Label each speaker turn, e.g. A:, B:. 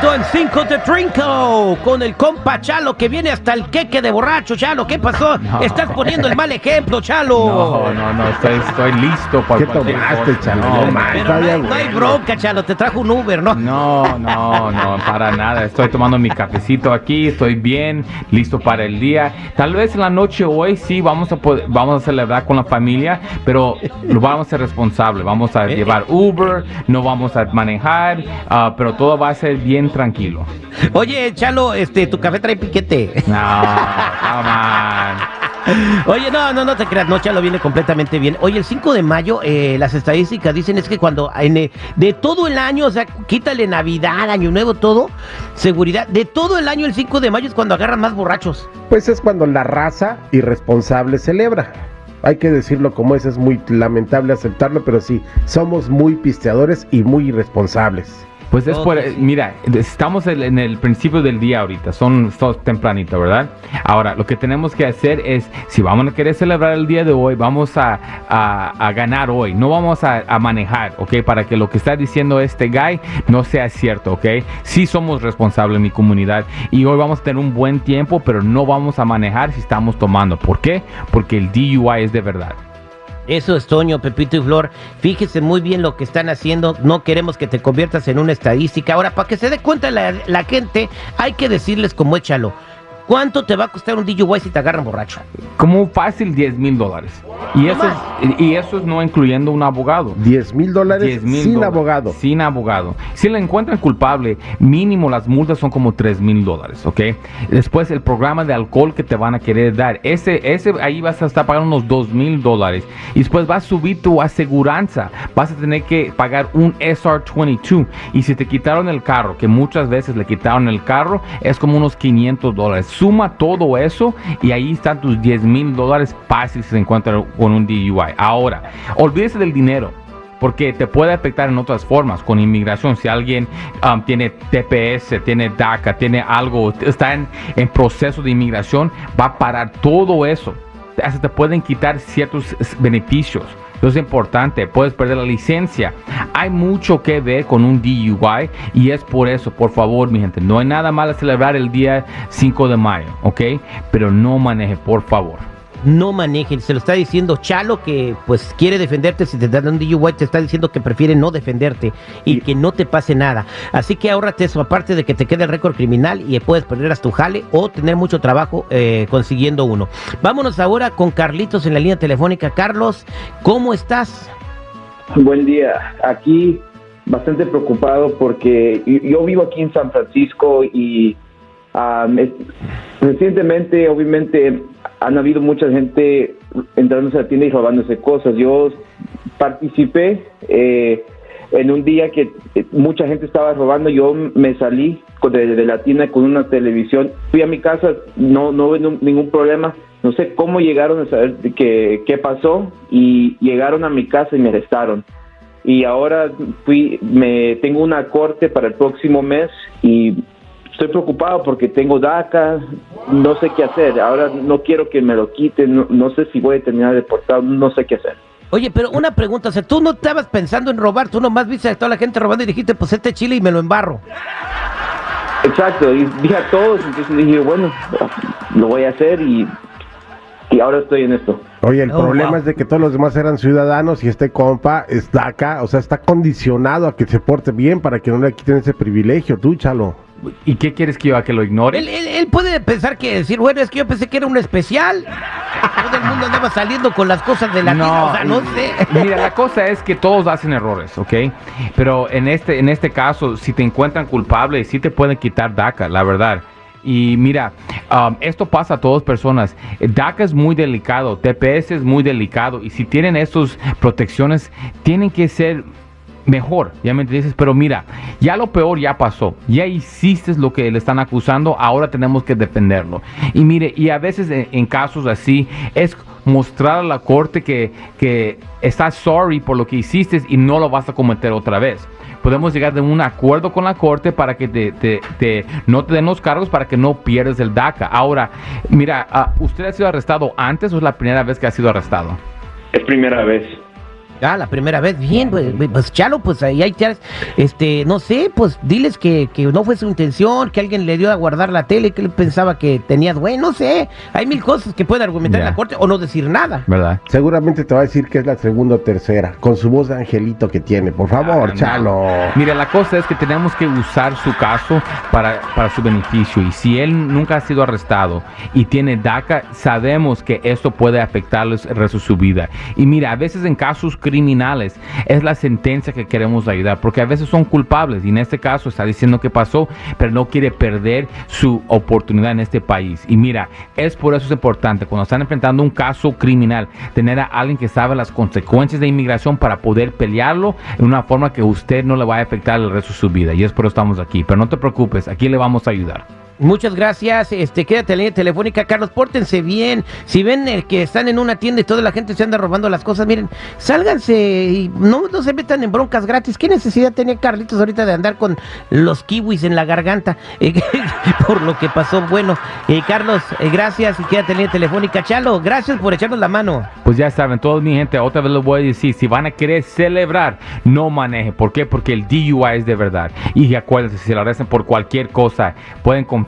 A: pasadito en 5 de Trinco. Con el compa Chalo que viene hasta el queque de borracho. Chalo, ¿qué pasó? Estás poniendo el mal ejemplo, Chalo.
B: No, no, no, estoy, estoy listo para
C: ¿Qué tomaste. Chalo?
B: No,
C: No,
B: man.
A: Pero no, no hay bronca, Chalo. Te trajo un Uber, ¿no?
B: No, no, no, para nada. Estoy tomando mi cafecito aquí, estoy bien, listo para el día. Tal vez en la noche hoy sí vamos a poder- vamos a celebrar con la familia, pero lo vamos a ser responsable. Vamos a
A: Eh,
B: llevar Uber, no vamos a manejar, ah, pero todo va a ser bien tranquilo.
A: Oye, Chalo, este, tu café trae piquete.
B: No, come on.
A: Oye, no, no, no te creas, no, Chalo viene completamente bien. Oye, el 5 de mayo, eh, las estadísticas dicen es que cuando en, eh, de todo el año, o sea, quítale Navidad, Año Nuevo, todo, seguridad, de todo el año el 5 de mayo es cuando agarran más borrachos.
C: Pues es cuando la raza irresponsable celebra. Hay que decirlo como es, es muy lamentable aceptarlo, pero sí, somos muy pisteadores y muy irresponsables.
B: Pues es por, mira, estamos en en el principio del día ahorita, son, son tempranito, ¿verdad? Ahora, lo que tenemos que hacer es, si vamos a querer celebrar el día de hoy, vamos a, a- a ganar hoy, no vamos a, a manejar, ¿ok? Para que lo que está diciendo este guy no sea cierto, ¿ok? Sí somos responsables en mi comunidad y hoy vamos a tener un buen tiempo, pero no vamos a manejar si estamos tomando. ¿Por qué? Porque el DUI es de verdad.
A: Eso es Toño, Pepito y Flor. Fíjese muy bien lo que están haciendo. No queremos que te conviertas en una estadística. Ahora, para que se dé cuenta la, gente, hay que decirles como échalo. ¿Cuánto te va a costar un DUI si te agarran borracho?
B: Como fácil 10 mil dólares. Y eso, es, y eso es no incluyendo un abogado.
C: 10 mil dólares
B: 10 mil
C: sin
B: dólares.
C: abogado.
B: Sin abogado. Si le encuentran culpable, mínimo las multas son como 3 mil dólares, ¿ok? Después el programa de alcohol que te van a querer dar, ese, ese ahí vas a estar pagando unos 2 mil dólares. Y después va a subir tu aseguranza. Vas a tener que pagar un SR22. Y si te quitaron el carro, que muchas veces le quitaron el carro, es como unos 500 dólares. Suma todo eso y ahí están tus 10 mil dólares fácil si se encuentran con un DUI. Ahora, olvídese del dinero porque te puede afectar en otras formas con inmigración. Si alguien um, tiene TPS, tiene DACA, tiene algo, está en, en proceso de inmigración, va a parar todo eso. Hasta te pueden quitar ciertos beneficios. Eso es importante, puedes perder la licencia. Hay mucho que ver con un DUI y es por eso, por favor, mi gente, no hay nada malo celebrar el día 5 de mayo, ¿ok? Pero no maneje, por favor.
A: No manejen, se lo está diciendo Chalo que pues quiere defenderte si te dan un DUI, te está diciendo que prefiere no defenderte y,
C: Y-
A: que no te pase nada. Así que ahórrate eso, aparte de que te quede el récord criminal y puedes perder hasta tu jale o tener mucho trabajo eh, consiguiendo uno. Vámonos ahora con Carlitos en la línea telefónica. Carlos, ¿cómo estás?
D: Buen día. Aquí bastante preocupado porque yo- vivo aquí en San Francisco y ah, me- recientemente, obviamente, han habido mucha gente entrándose a la tienda y robándose cosas. Yo participé eh, en un día que eh, mucha gente estaba robando. Yo me salí de, de la tienda con una televisión. Fui a mi casa, no, no hubo ningún problema. No sé cómo llegaron a saber qué, qué pasó y llegaron a mi casa y me arrestaron. Y ahora fui, me tengo una corte para el próximo mes y estoy preocupado porque tengo DACA, no sé qué hacer. Ahora no quiero que me lo quiten, no, no sé si voy a terminar deportado, no sé qué hacer.
A: Oye, pero una pregunta, o sea, tú no estabas pensando en robar, tú nomás viste a toda la gente robando y dijiste, pues este chile y me lo embarro.
D: Exacto, y dije a todos, entonces dije, bueno, lo voy a hacer y, y ahora estoy en esto.
C: Oye, el
A: Oh,
C: problema
A: wow.
C: es de que todos los demás eran ciudadanos y este compa está acá, o sea, está condicionado a que se porte bien para que no le quiten ese privilegio, tú, chalo.
B: ¿Y qué quieres que yo haga? ¿Que lo ignore?
A: Él, él- él puede pensar que decir, bueno, es que yo pensé que era un especial. Todo el mundo andaba saliendo con las cosas de la tienda, o sea, no sé.
B: Mira, la cosa es que todos hacen errores, ¿ok? Pero en este, en este caso, si te encuentran culpable, sí te pueden quitar DACA, la verdad. Y mira, um, esto pasa a todas personas. DACA es muy delicado, TPS es muy delicado. Y si tienen estas protecciones, tienen que ser mejor, ya me entiendes, pero mira, ya lo peor ya pasó, ya hiciste lo que le están acusando, ahora tenemos que defenderlo. Y mire, y a veces en, casos así es mostrar a la corte que, que estás sorry por lo que hiciste y no lo vas a cometer otra vez. Podemos llegar de un acuerdo con la corte para que te- te- no te den los cargos para que no pierdas el DACA. Ahora, mira, ah, ¿usted ha sido arrestado antes o es la primera vez que ha sido arrestado?
D: Es primera vez.
A: Ah, la primera vez, bien, pues, pues Chalo, pues ahí hay, este, no sé, pues diles que, que, no fue su intención, que alguien le dio a guardar la tele, que él pensaba que tenía dueño, no sé, hay mil cosas que puede argumentar en la corte o no decir nada.
B: ¿Verdad?
C: Seguramente te va a decir que es la segunda o tercera, con su voz de angelito que tiene, por favor, ah, Chalo.
B: Mira, la cosa es que tenemos que usar su caso para, para su beneficio, y si él nunca ha sido arrestado y tiene DACA, sabemos que esto puede afectarle el resto de su vida. Y mira, a veces en casos criminales es la sentencia que queremos ayudar, porque a veces son culpables y en este caso está diciendo que pasó, pero no quiere perder su oportunidad en este país. Y mira, es por eso es importante cuando están enfrentando un caso criminal, tener a alguien que sabe las consecuencias de inmigración para poder pelearlo en una forma que usted no le va a afectar el resto de su vida. Y es por eso estamos aquí. Pero no te preocupes, aquí le vamos a ayudar.
A: Muchas gracias. Este, quédate en línea telefónica, Carlos. Pórtense bien. Si ven el que están en una tienda y toda la gente se anda robando las cosas, miren, sálganse y no, no se metan en broncas gratis. ¿Qué necesidad tenía Carlitos ahorita de andar con los kiwis en la garganta? Eh, por lo que pasó. Bueno, eh, Carlos, eh, gracias y quédate en línea telefónica. Chalo, gracias por echarnos la mano.
B: Pues ya saben, todos mi gente, otra vez les voy a decir, si van a querer celebrar, no manejen. ¿Por qué? Porque el DUI es de verdad. Y acuérdense, si lo arrestan por cualquier cosa, pueden confiar